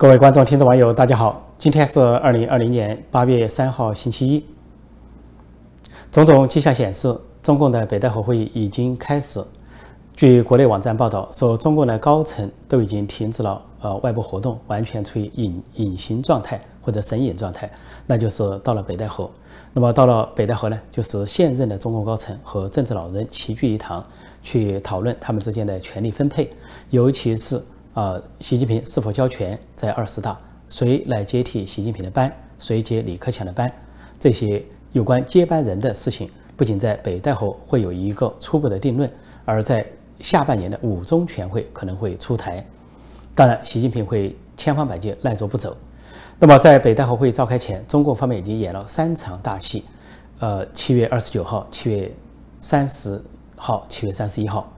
各位观众、听众、网友，大家好！今天是二零二零年八月三号，星期一。种种迹象显示，中共的北戴河会议已经开始。据国内网站报道说，中共的高层都已经停止了呃外部活动，完全处于隐隐形状态或者神隐状态，那就是到了北戴河。那么到了北戴河呢，就是现任的中共高层和政治老人齐聚一堂，去讨论他们之间的权力分配，尤其是。呃，习近平是否交权在二十大？谁来接替习近平的班？谁接李克强的班？这些有关接班人的事情，不仅在北戴河会有一个初步的定论，而在下半年的五中全会可能会出台。当然，习近平会千方百计赖着不走。那么，在北戴河会召开前，中共方面已经演了三场大戏。呃，七月二十九号、七月三十号、七月三十一号。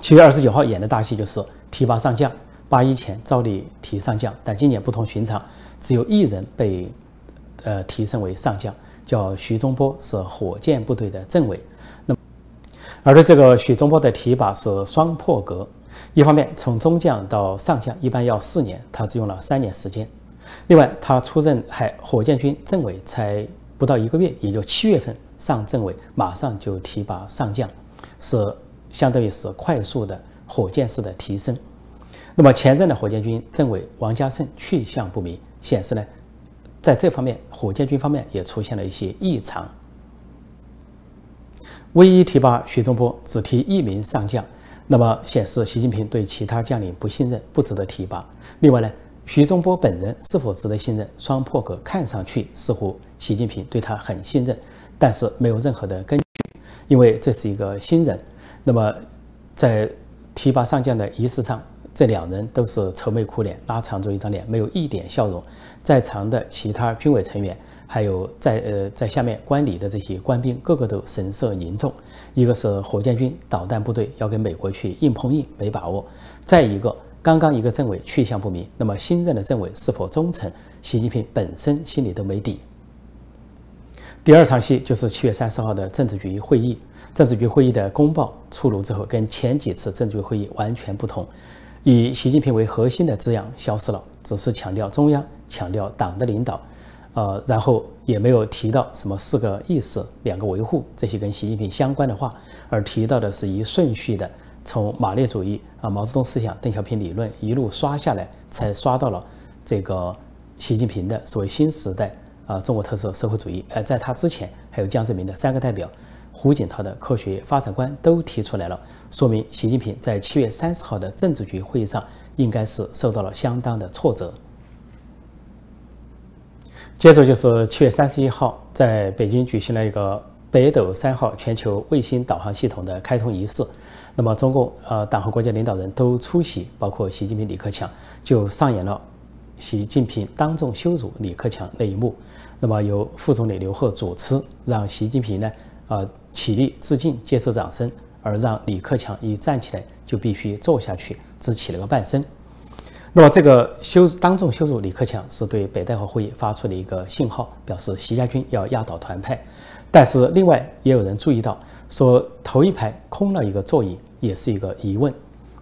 七月二十九号演的大戏就是。提拔上将，八一前照例提上将，但今年不同寻常，只有一人被呃提升为上将，叫徐忠波，是火箭部队的政委。那么，而对这个徐中波的提拔是双破格，一方面从中将到上将一般要四年，他只用了三年时间；另外，他出任海火箭军政委才不到一个月，也就七月份上政委，马上就提拔上将，是相当于是快速的。火箭式的提升，那么前任的火箭军政委王家胜去向不明，显示呢，在这方面火箭军方面也出现了一些异常。唯一提拔徐忠波，只提一名上将，那么显示习近平对其他将领不信任，不值得提拔。另外呢，徐忠波本人是否值得信任？双破格，看上去似乎习近平对他很信任，但是没有任何的根据，因为这是一个新人。那么在提拔上将的仪式上，这两人都是愁眉苦脸，拉长着一张脸，没有一点笑容。在场的其他军委成员，还有在呃在下面观礼的这些官兵，个个都神色凝重。一个是火箭军导弹部队要跟美国去硬碰硬，没把握；再一个，刚刚一个政委去向不明，那么新任的政委是否忠诚，习近平本身心里都没底。第二场戏就是七月三十号的政治局会议。政治局会议的公报出炉之后，跟前几次政治局会议完全不同，以习近平为核心的字样消失了，只是强调中央、强调党的领导，呃，然后也没有提到什么四个意识、两个维护这些跟习近平相关的话，而提到的是一顺序的从马列主义啊、毛泽东思想、邓小平理论一路刷下来，才刷到了这个习近平的所谓新时代啊中国特色社会主义。而在他之前，还有江泽民的三个代表。胡锦涛的科学发展观都提出来了，说明习近平在七月三十号的政治局会议上应该是受到了相当的挫折。接着就是七月三十一号，在北京举行了一个北斗三号全球卫星导航系统的开通仪式，那么中共呃党和国家领导人都出席，包括习近平、李克强，就上演了习近平当众羞辱李克强那一幕。那么由副总理刘鹤主持，让习近平呢。呃，起立致敬，接受掌声，而让李克强一站起来就必须坐下去，只起了个半身。那么，这个羞当众羞辱李克强，是对北戴河会议发出的一个信号，表示习家军要压倒团派。但是，另外也有人注意到，说头一排空了一个座椅，也是一个疑问，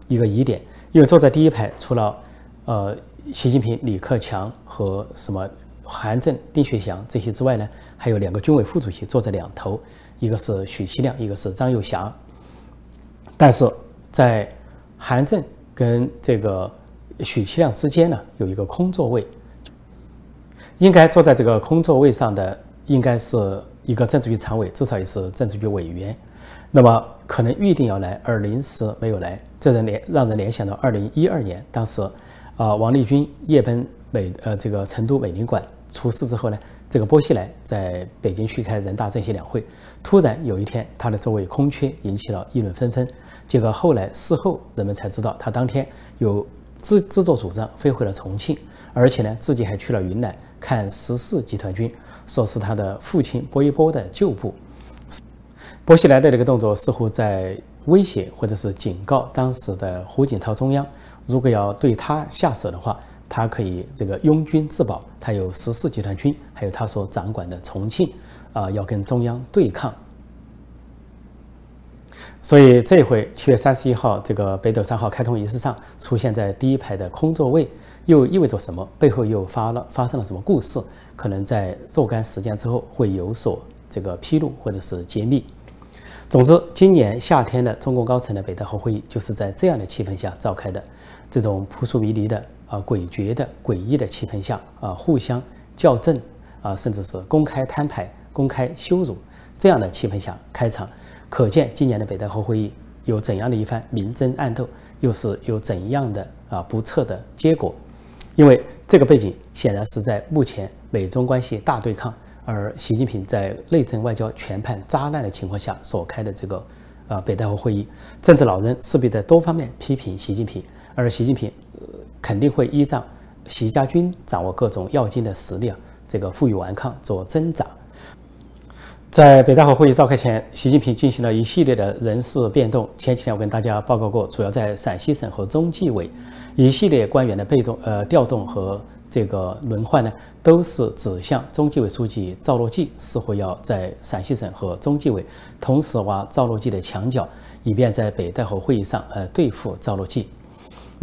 一个疑点。因为坐在第一排，除了呃习近平、李克强和什么韩正、丁薛祥这些之外呢，还有两个军委副主席坐在两头。一个是许其亮，一个是张又侠，但是在韩正跟这个许其亮之间呢，有一个空座位，应该坐在这个空座位上的应该是一个政治局常委，至少也是政治局委员。那么可能预定要来，而临时没有来，这人联让人联想到二零一二年，当时啊王立军夜奔美呃这个成都美领馆出事之后呢。这个波西莱在北京去开人大政协两会，突然有一天他的座位空缺，引起了议论纷纷。结果后来事后人们才知道，他当天有自自作主张飞回了重庆，而且呢自己还去了云南看十四集团军，说是他的父亲波一波的旧部。波西莱的这个动作似乎在威胁或者是警告当时的胡锦涛中央，如果要对他下手的话。他可以这个拥军自保，他有十四集团军，还有他所掌管的重庆，啊，要跟中央对抗。所以这回七月三十一号这个北斗三号开通仪式上出现在第一排的空座位，又意味着什么？背后又发了发生了什么故事？可能在若干时间之后会有所这个披露或者是揭秘。总之，今年夏天的中共高层的北戴河会议就是在这样的气氛下召开的，这种扑朔迷离的啊诡谲的诡异的气氛下啊，互相校正啊，甚至是公开摊牌、公开羞辱这样的气氛下开场，可见今年的北戴河会议有怎样的一番明争暗斗，又是有怎样的啊不测的结果。因为这个背景显然是在目前美中关系大对抗，而习近平在内政外交全盘渣烂的情况下所开的这个呃北戴河会议，政治老人势必在多方面批评习近平，而习近平肯定会依仗习家军掌握各种要津的实力啊，这个负隅顽抗做挣扎。在北戴河会议召开前，习近平进行了一系列的人事变动。前几天我跟大家报告过，主要在陕西省和中纪委，一系列官员的被动呃调动和这个轮换呢，都是指向中纪委书记赵乐际，似乎要在陕西省和中纪委同时挖赵乐际的墙角，以便在北戴河会议上呃对付赵乐际。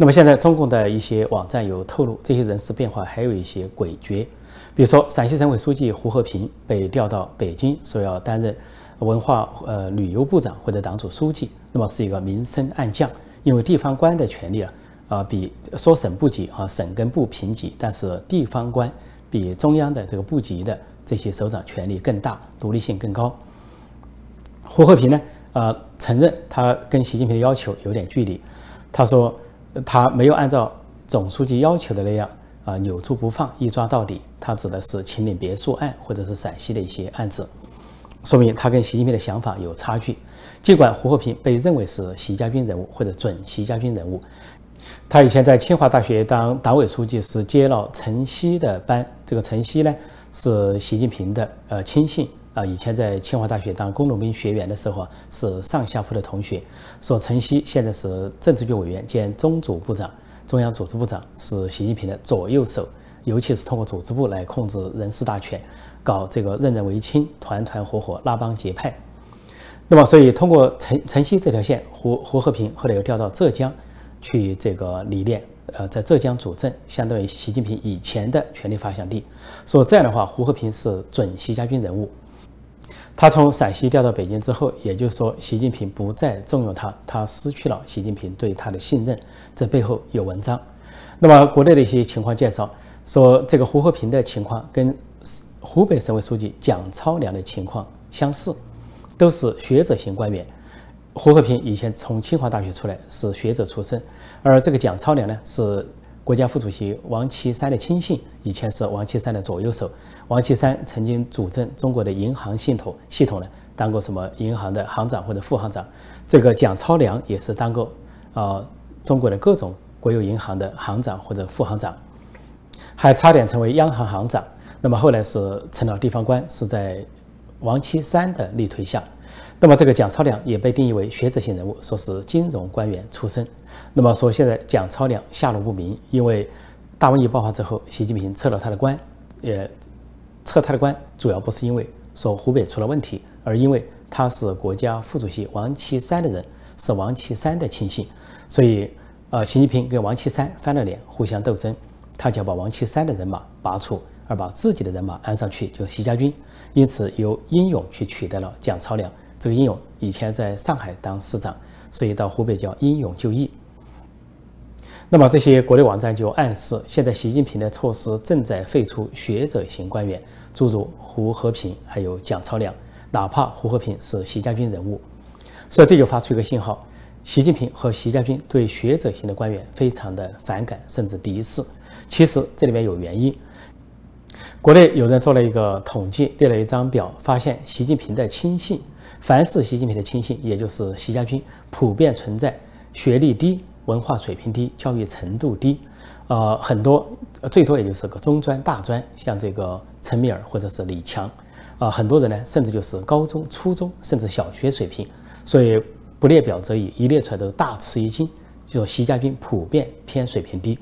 那么现在中共的一些网站有透露，这些人事变化还有一些诡谲。比如说，陕西省委书记胡和平被调到北京，说要担任文化呃旅游部长或者党组书记，那么是一个明升暗降。因为地方官的权力啊，啊比说省部级啊，省跟部平级，但是地方官比中央的这个部级的这些首长权力更大，独立性更高。胡和平呢，呃，承认他跟习近平的要求有点距离，他说他没有按照总书记要求的那样。啊，扭住不放，一抓到底。他指的是秦岭别墅案，或者是陕西的一些案子，说明他跟习近平的想法有差距。尽管胡和平被认为是习家军人物或者准习家军人物，他以前在清华大学当党委书记，是接了陈希的班。这个陈希呢，是习近平的呃亲信啊。以前在清华大学当工农兵学员的时候啊，是上下铺的同学。说陈希现在是政治局委员兼中组部长。中央组织部长是习近平的左右手，尤其是通过组织部来控制人事大权，搞这个任人唯亲、团团伙伙、拉帮结派。那么，所以通过陈陈希这条线，胡胡和平后来又调到浙江去这个历练，呃，在浙江主政，相当于习近平以前的权力发祥地。说这样的话，胡和平是准习家军人物。他从陕西调到北京之后，也就是说，习近平不再重用他，他失去了习近平对他的信任。这背后有文章。那么，国内的一些情况介绍说，这个胡和平的情况跟湖北省委书记蒋超良的情况相似，都是学者型官员。胡和平以前从清华大学出来，是学者出身，而这个蒋超良呢是。国家副主席王岐山的亲信，以前是王岐山的左右手。王岐山曾经主政中国的银行系统，系统呢当过什么银行的行长或者副行长。这个蒋超良也是当过啊中国的各种国有银行的行长或者副行长，还差点成为央行行长。那么后来是成了地方官，是在王岐山的力推下。那么这个蒋超良也被定义为学者型人物，说是金融官员出身。那么说现在蒋超良下落不明，因为大瘟疫爆发之后，习近平撤了他的官，也撤他的官，主要不是因为说湖北出了问题，而因为他是国家副主席王岐山的人，是王岐山的亲信，所以呃，习近平跟王岐山翻了脸，互相斗争，他就要把王岐山的人马拔除，而把自己的人马安上去，就习家军，因此由英勇去取代了蒋超良。这个英勇以前在上海当市长，所以到湖北叫英勇就义。那么这些国内网站就暗示，现在习近平的措施正在废除学者型官员，诸如胡和平还有蒋超良，哪怕胡和平是习家军人物，所以这就发出一个信号：习近平和习家军对学者型的官员非常的反感，甚至敌视。其实这里面有原因。国内有人做了一个统计，列了一张表，发现习近平的亲信。凡是习近平的亲信，也就是习家军，普遍存在学历低、文化水平低、教育程度低，呃，很多最多也就是个中专、大专，像这个陈敏尔或者是李强，啊，很多人呢甚至就是高中、初中甚至小学水平，所以不列表则已，一列出来都大吃一惊，就说习家军普遍偏水平低。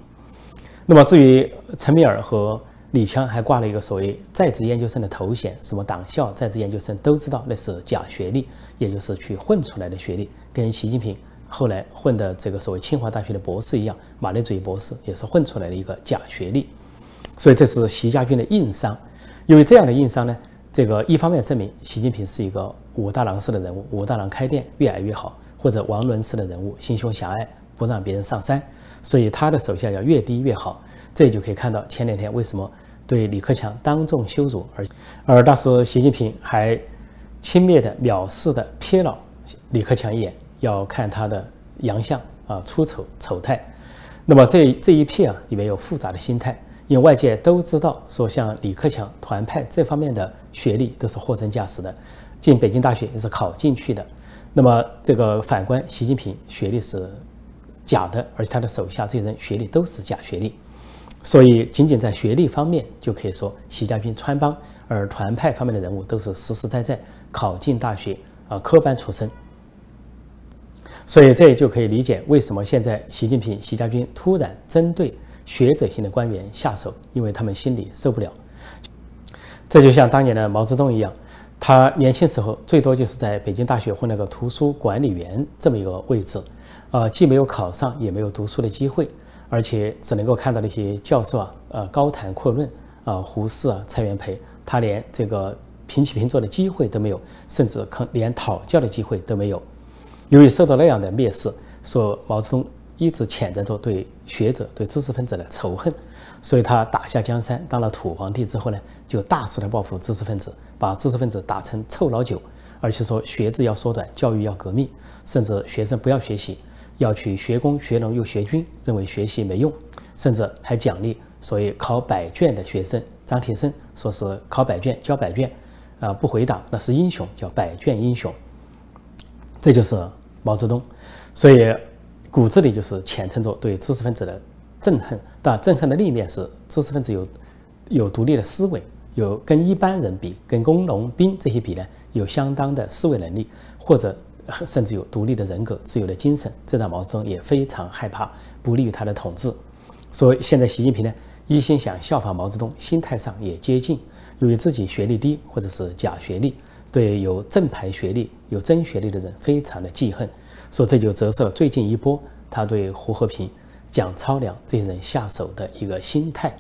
那么至于陈敏尔和李强还挂了一个所谓在职研究生的头衔，什么党校在职研究生都知道那是假学历，也就是去混出来的学历，跟习近平后来混的这个所谓清华大学的博士一样，马列主义博士也是混出来的一个假学历。所以这是习家军的硬伤。因为这样的硬伤呢，这个一方面证明习近平是一个武大郎式的人物，武大郎开店越来越好，或者王伦式的人物，心胸狭隘，不让别人上山，所以他的手下要越低越好。这就可以看到前两天为什么对李克强当众羞辱，而而当时习近平还轻蔑的、藐视的瞥了李克强一眼，要看他的洋相啊、出丑丑态。那么这这一批啊，里面有复杂的心态。因为外界都知道，说像李克强团派这方面的学历都是货真价实的，进北京大学也是考进去的。那么这个反观习近平，学历是假的，而且他的手下这些人学历都是假学历。所以仅仅在学历方面就可以说习家军穿帮，而团派方面的人物都是实实在在考进大学啊科班出身。所以这也就可以理解为什么现在习近平、习家军突然针对。学者型的官员下手，因为他们心里受不了。这就像当年的毛泽东一样，他年轻时候最多就是在北京大学混了个图书管理员这么一个位置，啊，既没有考上，也没有读书的机会，而且只能够看到那些教授啊，呃，高谈阔论啊，胡适啊，蔡元培，他连这个平起平坐的机会都没有，甚至可连讨教的机会都没有。由于受到那样的蔑视，说毛泽东。一直潜在着对学者、对知识分子的仇恨，所以他打下江山，当了土皇帝之后呢，就大肆的报复知识分子，把知识分子打成臭老九，而且说学制要缩短，教育要革命，甚至学生不要学习，要去学工、学农又学军，认为学习没用，甚至还奖励所谓考百卷的学生张铁生，说是考百卷、交百卷，啊不回答那是英雄，叫百卷英雄。这就是毛泽东，所以。骨子里就是潜藏着对知识分子的憎恨，但憎恨的另一面是知识分子有有独立的思维，有跟一般人比，跟工农兵这些比呢，有相当的思维能力，或者甚至有独立的人格、自由的精神，这让毛泽东也非常害怕，不利于他的统治。所以现在习近平呢，一心想效仿毛泽东，心态上也接近，由于自己学历低或者是假学历，对有正牌学历、有真学历的人非常的记恨。说这就折射最近一波他对胡和平、蒋超良这些人下手的一个心态。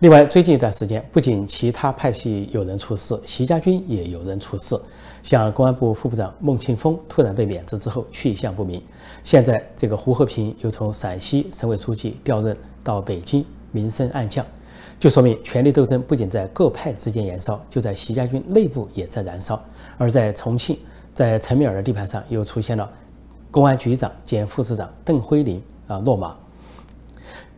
另外，最近一段时间，不仅其他派系有人出事，习家军也有人出事。像公安部副部长孟庆峰突然被免职之后去向不明，现在这个胡和平又从陕西省委书记调任到北京，名声暗降，就说明权力斗争不仅在各派之间燃烧，就在习家军内部也在燃烧。而在重庆。在陈敏尔的地盘上，又出现了公安局长兼副市长邓辉林啊落马。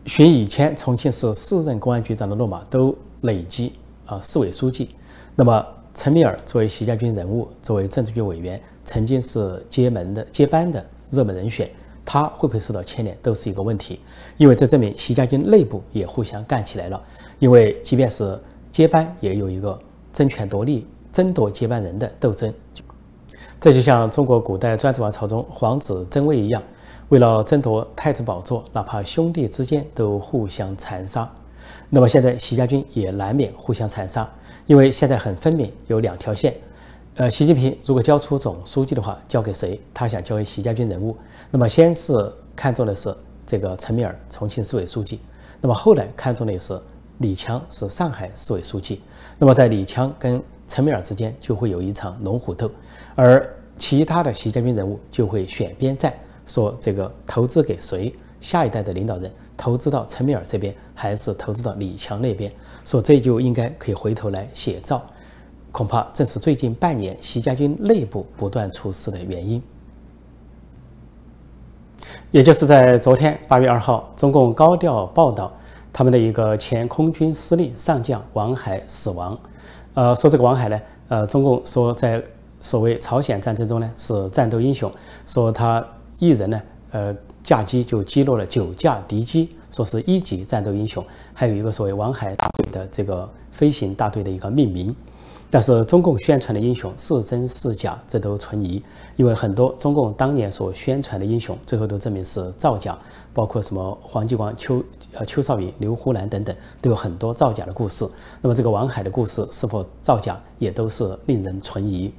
寻以前重庆市四任公安局长的落马都累积啊市委书记。那么陈敏尔作为习家军人物，作为政治局委员，曾经是接门的接班的热门人选，他会不会受到牵连，都是一个问题。因为这证明习家军内部也互相干起来了。因为即便是接班，也有一个争权夺利、争夺接班人的斗争。这就像中国古代专制王朝中皇子争位一样，为了争夺太子宝座，哪怕兄弟之间都互相残杀。那么现在习家军也难免互相残杀，因为现在很分明有两条线。呃，习近平如果交出总书记的话，交给谁？他想交给习家军人物。那么先是看中的是这个陈敏尔，重庆市委书记。那么后来看中的是李强，是上海市委书记。那么在李强跟陈敏尔之间就会有一场龙虎斗。而其他的习家军人物就会选边站，说这个投资给谁？下一代的领导人投资到陈敏尔这边，还是投资到李强那边？说这就应该可以回头来写照，恐怕正是最近半年习家军内部不断出事的原因。也就是在昨天八月二号，中共高调报道他们的一个前空军司令上将王海死亡。呃，说这个王海呢，呃，中共说在。所谓朝鲜战争中呢，是战斗英雄，说他一人呢，呃，驾机就击落了九架敌机，说是一级战斗英雄。还有一个所谓“王海大队”的这个飞行大队的一个命名，但是中共宣传的英雄是真是假，这都存疑。因为很多中共当年所宣传的英雄，最后都证明是造假，包括什么黄继光、邱呃邱少云、刘胡兰等等，都有很多造假的故事。那么这个王海的故事是否造假，也都是令人存疑。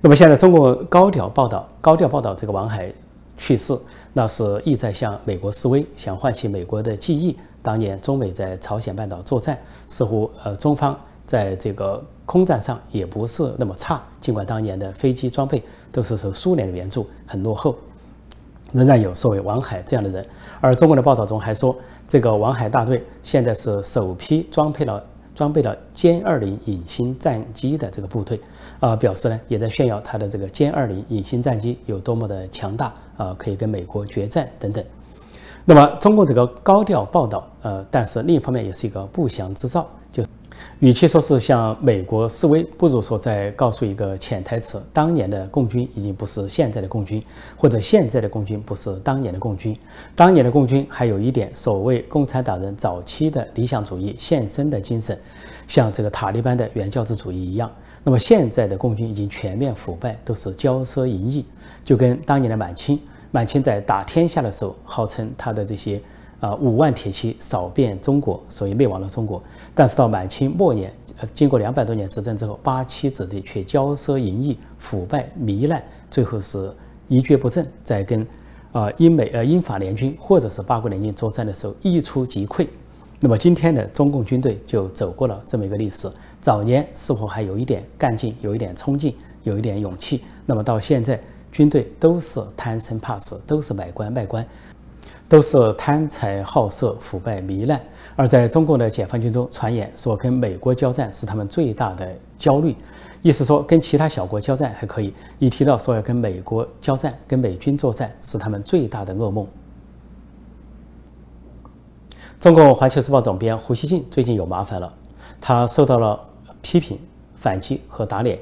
那么现在中国高调报道，高调报道这个王海去世，那是意在向美国示威，想唤起美国的记忆。当年中美在朝鲜半岛作战，似乎呃中方在这个空战上也不是那么差，尽管当年的飞机装备都是受苏联的援助，很落后，仍然有所谓王海这样的人。而中国的报道中还说，这个王海大队现在是首批装配了。装备了歼二零隐形战机的这个部队，啊，表示呢也在炫耀他的这个歼二零隐形战机有多么的强大，啊，可以跟美国决战等等。那么中共这个高调报道，呃，但是另一方面也是一个不祥之兆，与其说是向美国示威，不如说在告诉一个潜台词：当年的共军已经不是现在的共军，或者现在的共军不是当年的共军。当年的共军还有一点所谓共产党人早期的理想主义献身的精神，像这个塔利班的原教旨主义一样。那么现在的共军已经全面腐败，都是骄奢淫逸，就跟当年的满清，满清在打天下的时候，号称他的这些。啊，五万铁骑扫遍中国，所以灭亡了中国。但是到满清末年，呃，经过两百多年执政之后，八旗子弟却骄奢淫逸、腐败糜烂，最后是一蹶不振。在跟啊英美呃英法联军或者是八国联军作战的时候，一触即溃。那么今天的中共军队就走过了这么一个历史。早年似乎还有一点干劲，有一点冲劲，有一点勇气。那么到现在，军队都是贪生怕死，都是买官卖官。都是贪财好色、腐败糜烂，而在中国的解放军中传言说，跟美国交战是他们最大的焦虑，意思说跟其他小国交战还可以，一提到说要跟美国交战、跟美军作战，是他们最大的噩梦。中共环球时报总编胡锡进最近有麻烦了，他受到了批评、反击和打脸，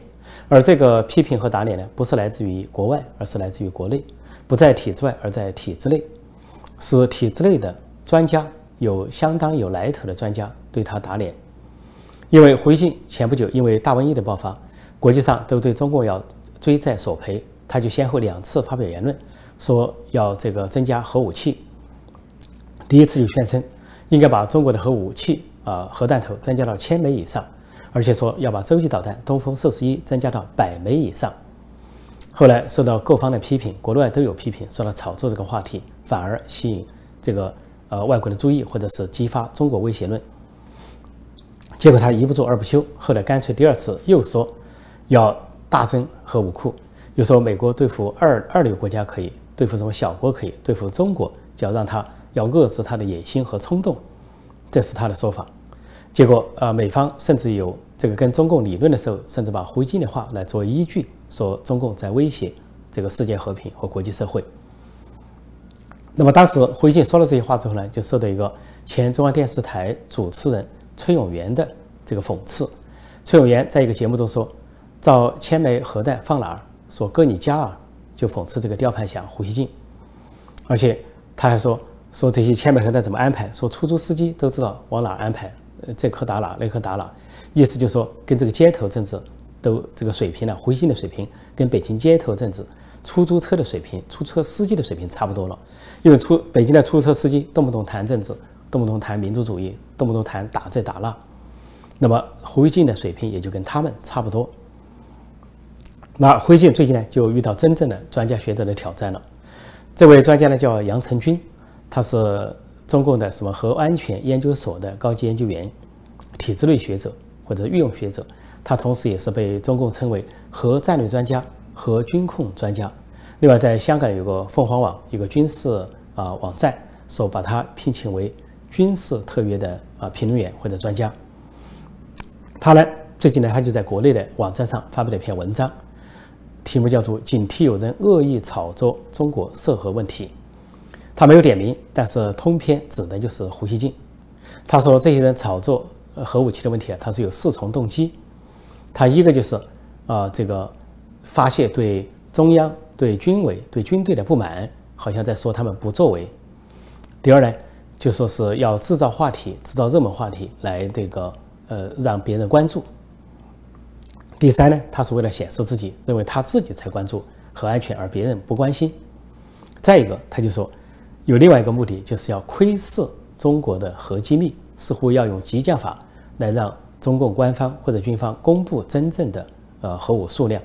而这个批评和打脸呢，不是来自于国外，而是来自于国内，不在体制外，而在体制内。是体制内的专家，有相当有来头的专家对他打脸，因为胡锡进前不久因为大瘟疫的爆发，国际上都对中国要追债索赔，他就先后两次发表言论，说要这个增加核武器。第一次就宣称应该把中国的核武器啊核弹头增加到千枚以上，而且说要把洲际导弹东风四十一增加到百枚以上。后来受到各方的批评，国内外都有批评，说他炒作这个话题。反而吸引这个呃外国的注意，或者是激发中国威胁论。结果他一不做二不休，后来干脆第二次又说要大增核武库，又说美国对付二二流国家可以，对付什么小国可以，对付中国就要让他要遏制他的野心和冲动，这是他的说法。结果呃美方甚至有这个跟中共理论的时候，甚至把胡锦的话来作为依据，说中共在威胁这个世界和平和国际社会。那么当时胡锡进说了这些话之后呢，就受到一个前中央电视台主持人崔永元的这个讽刺。崔永元在一个节目中说：“造千枚核弹放哪儿？说搁你家啊！”就讽刺这个雕盘侠胡锡进。而且他还说：“说这些千枚核弹怎么安排？说出租司机都知道往哪安排，这颗打哪，那颗打哪。意思就是说，跟这个街头政治都这个水平呢，胡锡进的水平跟北京街头政治。”出租车的水平，出租车司机的水平差不多了，因为出北京的出租车司机动不动谈政治，动不动谈民族主义，动不动谈打这打那，那么胡锡进的水平也就跟他们差不多。那胡锡进最近呢就遇到真正的专家学者的挑战了，这位专家呢叫杨成军，他是中共的什么核安全研究所的高级研究员，体制内学者或者御用学者，他同时也是被中共称为核战略专家。和军控专家，另外在香港有个凤凰网，一个军事啊网站，说把他聘请为军事特约的啊评论员或者专家。他呢，最近呢，他就在国内的网站上发表了一篇文章，题目叫做《警惕有人恶意炒作中国涉核问题》。他没有点名，但是通篇指的就是胡锡进。他说这些人炒作核武器的问题啊，他是有四重动机。他一个就是啊这个。发泄对中央、对军委、对军队的不满，好像在说他们不作为。第二呢，就说是要制造话题、制造热门话题来这个呃让别人关注。第三呢，他是为了显示自己认为他自己才关注核安全，而别人不关心。再一个，他就说有另外一个目的，就是要窥视中国的核机密，似乎要用激将法来让中共官方或者军方公布真正的呃核武数量。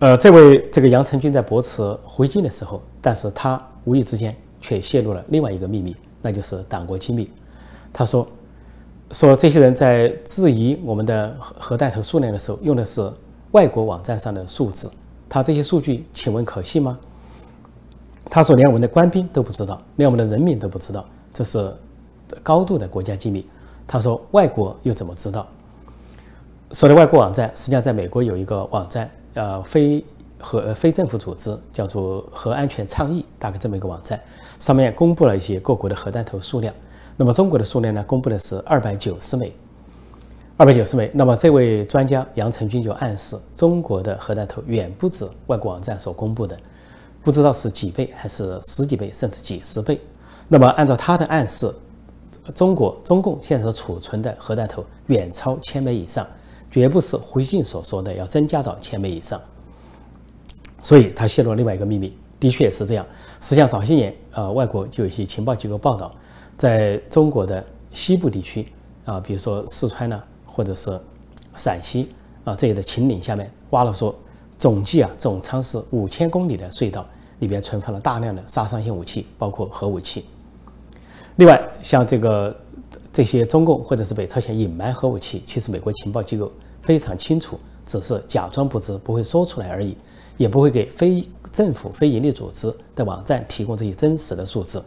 呃，这位这个杨成军在驳斥胡锡进的时候，但是他无意之间却泄露了另外一个秘密，那就是党国机密。他说，说这些人在质疑我们的核弹头数量的时候，用的是外国网站上的数字。他这些数据，请问可信吗？他说，连我们的官兵都不知道，连我们的人民都不知道，这是高度的国家机密。他说，外国又怎么知道？说的外国网站，实际上在美国有一个网站。呃，非核非政府组织叫做核安全倡议，大概这么一个网站，上面公布了一些各国的核弹头数量。那么中国的数量呢，公布的是二百九十枚，二百九十枚。那么这位专家杨成军就暗示，中国的核弹头远不止外国网站所公布的，不知道是几倍还是十几倍，甚至几十倍。那么按照他的暗示，中国中共现在所储存的核弹头远超千枚以上。绝不是胡锡进所说的要增加到千枚以上，所以他泄露了另外一个秘密，的确是这样。实际上早些年，呃，外国就有一些情报机构报道，在中国的西部地区，啊，比如说四川呢，或者是陕西啊这里的秦岭下面，挖了说总计啊总长是五千公里的隧道，里边存放了大量的杀伤性武器，包括核武器。另外，像这个这些中共或者是北朝鲜隐瞒核武器，其实美国情报机构。非常清楚，只是假装不知，不会说出来而已，也不会给非政府、非营利组织的网站提供这些真实的数字。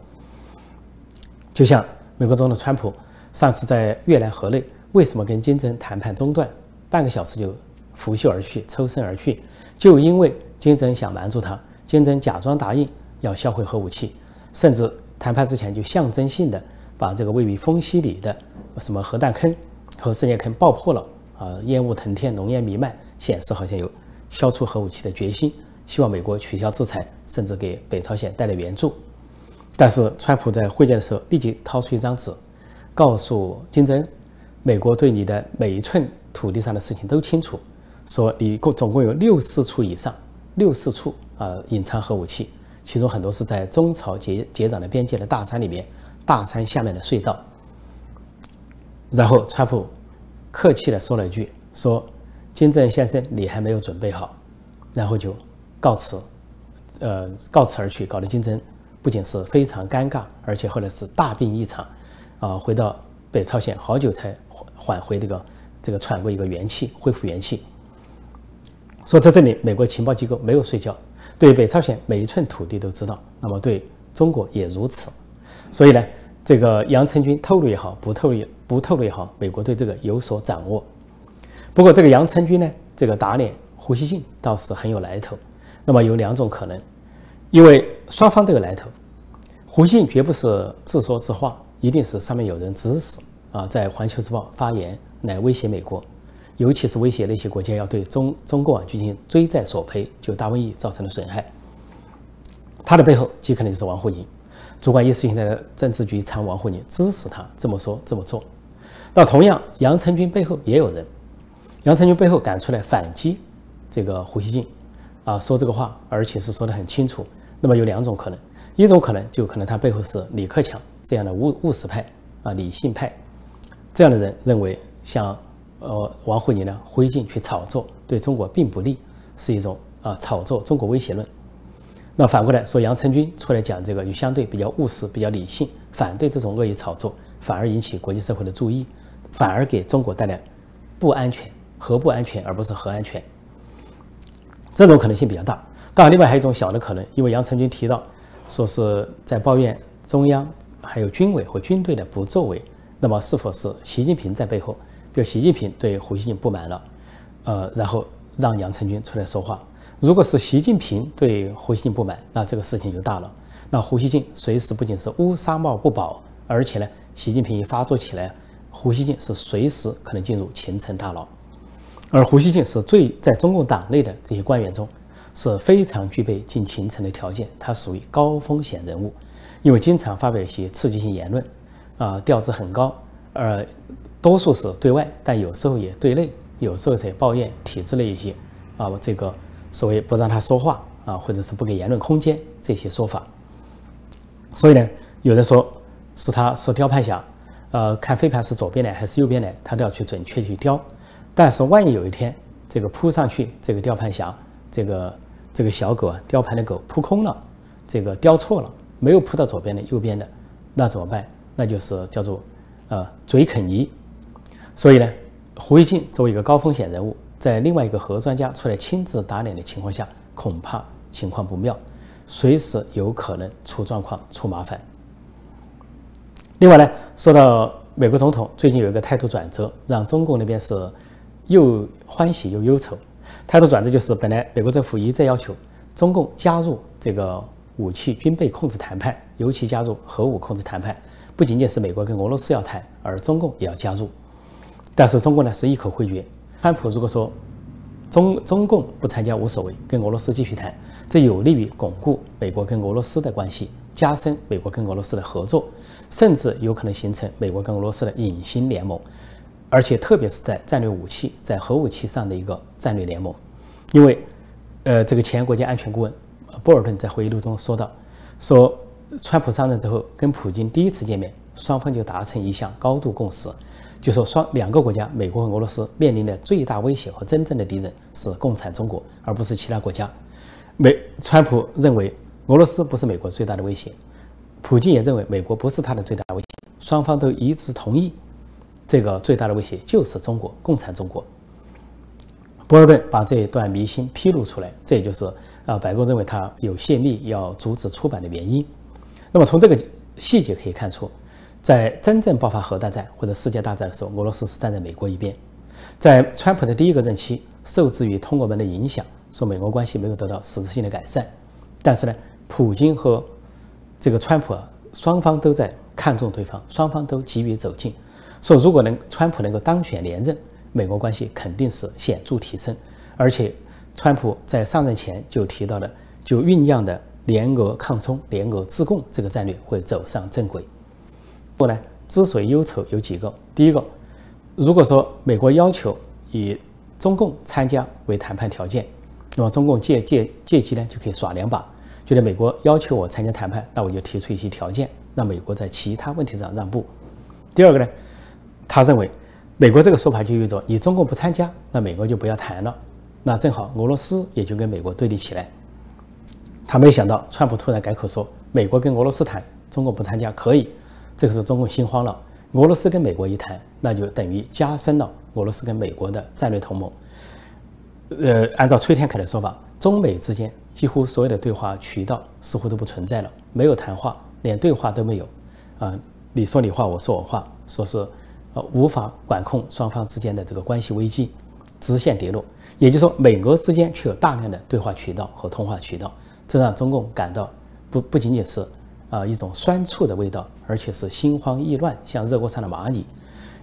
就像美国总统川普上次在越南河内，为什么跟金正谈判中断，半个小时就拂袖而去、抽身而去，就因为金正想瞒住他，金正假装答应要销毁核武器，甚至谈判之前就象征性的把这个位于丰西里的什么核弹坑、核试验坑爆破了。啊，烟雾腾天，浓烟弥漫，显示好像有消除核武器的决心，希望美国取消制裁，甚至给北朝鲜带来援助。但是，川普在会见的时候立即掏出一张纸，告诉金正恩，美国对你的每一寸土地上的事情都清楚，说你共总共有六四处以上，六四处啊隐藏核武器，其中很多是在中朝接接壤的边界的大山里面，大山下面的隧道。然后，川普。客气地说了一句：“说金正恩先生，你还没有准备好。”然后就告辞，呃，告辞而去，搞得金正恩不仅是非常尴尬，而且后来是大病一场，啊，回到北朝鲜好久才缓回这个这个喘过一个元气，恢复元气。说在这里，美国情报机构没有睡觉，对北朝鲜每一寸土地都知道，那么对中国也如此。所以呢，这个杨成军透露也好，不透露。不透露也好，美国对这个有所掌握。不过，这个杨成军呢，这个打脸胡锡进倒是很有来头。那么有两种可能，因为双方都有来头。胡锡进绝不是自说自话，一定是上面有人指使啊，在《环球时报》发言来威胁美国，尤其是威胁那些国家要对中中共啊进行追债索赔，就大瘟疫造成的损害。他的背后极可能就是王沪宁，主管意识形态的政治局常王沪宁支持他这么说这么做。那同样，杨成军背后也有人，杨成军背后敢出来反击这个胡锡进，啊，说这个话，而且是说得很清楚。那么有两种可能，一种可能就可能他背后是李克强这样的务务实派啊，理性派这样的人认为，像呃王沪宁呢，胡锡进去炒作对中国并不利，是一种啊炒作中国威胁论。那反过来说，杨成军出来讲这个，就相对比较务实、比较理性，反对这种恶意炒作，反而引起国际社会的注意。反而给中国带来不安全，核不安全，而不是核安全，这种可能性比较大。当然，另外还有一种小的可能，因为杨成军提到说是在抱怨中央还有军委和军队的不作为，那么是否是习近平在背后？比如习近平对胡锡进不满了，呃，然后让杨成军出来说话。如果是习近平对胡锡进不满，那这个事情就大了。那胡锡进随时不仅是乌纱帽不保，而且呢，习近平一发作起来。胡锡进是随时可能进入秦城大牢，而胡锡进是最在中共党内的这些官员中是非常具备进秦城的条件，他属于高风险人物，因为经常发表一些刺激性言论，啊，调子很高，而多数是对外，但有时候也对内，有时候也抱怨体制内一些，啊，这个所谓不让他说话啊，或者是不给言论空间这些说法，所以呢，有的说是他是雕盘侠。呃，看飞盘是左边来还是右边来，他都要去准确去雕。但是万一有一天这个扑上去，这个雕盘侠这个这个小狗啊，雕盘的狗扑空了，这个雕错了，没有扑到左边的，右边的，那怎么办？那就是叫做呃嘴啃泥。所以呢，胡锡进作为一个高风险人物，在另外一个核专家出来亲自打脸的情况下，恐怕情况不妙，随时有可能出状况、出麻烦。另外呢，说到美国总统最近有一个态度转折，让中共那边是又欢喜又忧愁。态度转折就是，本来美国政府一再要求中共加入这个武器军备控制谈判，尤其加入核武控制谈判，不仅仅是美国跟俄罗斯要谈，而中共也要加入。但是中共呢是一口回绝。川普如果说中中共不参加无所谓，跟俄罗斯继续谈，这有利于巩固美国跟俄罗斯的关系，加深美国跟俄罗斯的合作。甚至有可能形成美国跟俄罗斯的隐形联盟，而且特别是在战略武器、在核武器上的一个战略联盟。因为，呃，这个前国家安全顾问波尔顿在回忆录中说到，说川普上任之后跟普京第一次见面，双方就达成一项高度共识，就说双两个国家美国和俄罗斯面临的最大威胁和真正的敌人是共产中国，而不是其他国家。美川普认为俄罗斯不是美国最大的威胁。普京也认为美国不是他的最大威胁，双方都一致同意，这个最大的威胁就是中国共产中国。博尔顿把这一段迷信披露出来，这也就是啊，白宫认为他有泄密要阻止出版的原因。那么从这个细节可以看出，在真正爆发核大战或者世界大战的时候，俄罗斯是站在美国一边。在川普的第一个任期，受制于通俄门的影响，说美国关系没有得到实质性的改善。但是呢，普京和这个川普啊，双方都在看重对方，双方都急于走近，说如果能川普能够当选连任，美国关系肯定是显著提升。而且，川普在上任前就提到了，就酝酿的联俄抗中、联俄自共这个战略会走上正轨。不呢，之所以忧愁有几个，第一个，如果说美国要求以中共参加为谈判条件，那么中共借借借机呢就可以耍两把。觉得美国要求我参加谈判，那我就提出一些条件，让美国在其他问题上让步。第二个呢，他认为美国这个说法就意味着你中共不参加，那美国就不要谈了，那正好俄罗斯也就跟美国对立起来。他没想到川普突然改口说，美国跟俄罗斯谈，中共不参加可以，这个时候中共心慌了。俄罗斯跟美国一谈，那就等于加深了俄罗斯跟美国的战略同盟。呃，按照崔天凯的说法。中美之间几乎所有的对话渠道似乎都不存在了，没有谈话，连对话都没有。啊，你说你话，我说我话，说是呃无法管控双方之间的这个关系危机，直线跌落。也就是说，美俄之间却有大量的对话渠道和通话渠道，这让中共感到不不仅仅是啊一种酸醋的味道，而且是心慌意乱，像热锅上的蚂蚁。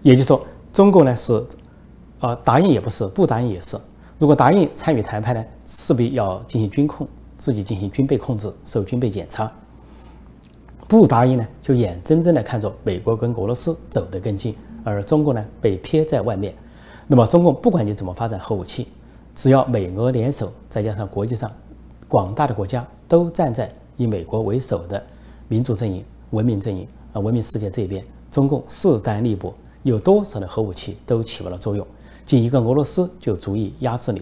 也就是说，中共呢是啊答应也不是，不答应也是。如果答应参与谈判呢，势必要进行军控，自己进行军备控制，受军备检查；不答应呢，就眼睁睁地看着美国跟俄罗斯走得更近，而中国呢被撇在外面。那么，中共不管你怎么发展核武器，只要美俄联手，再加上国际上广大的国家都站在以美国为首的民主阵营、文明阵营啊文明世界这边，中共势单力薄，有多少的核武器都起不了作用。仅一个俄罗斯就足以压制你，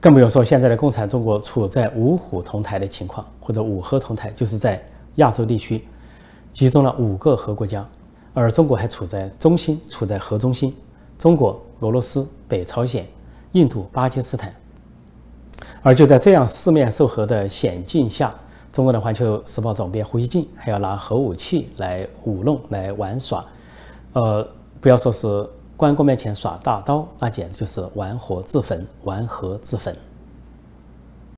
更不用说现在的共产中国处在五虎同台的情况，或者五核同台，就是在亚洲地区集中了五个核国家，而中国还处在中心，处在核中心。中国、俄罗斯、北朝鲜、印度、巴基斯坦，而就在这样四面受核的险境下，中国的《环球时报》总编胡锡进还要拿核武器来舞弄、来玩耍，呃，不要说是。关公面前耍大刀，那简直就是玩火自焚，玩核自焚。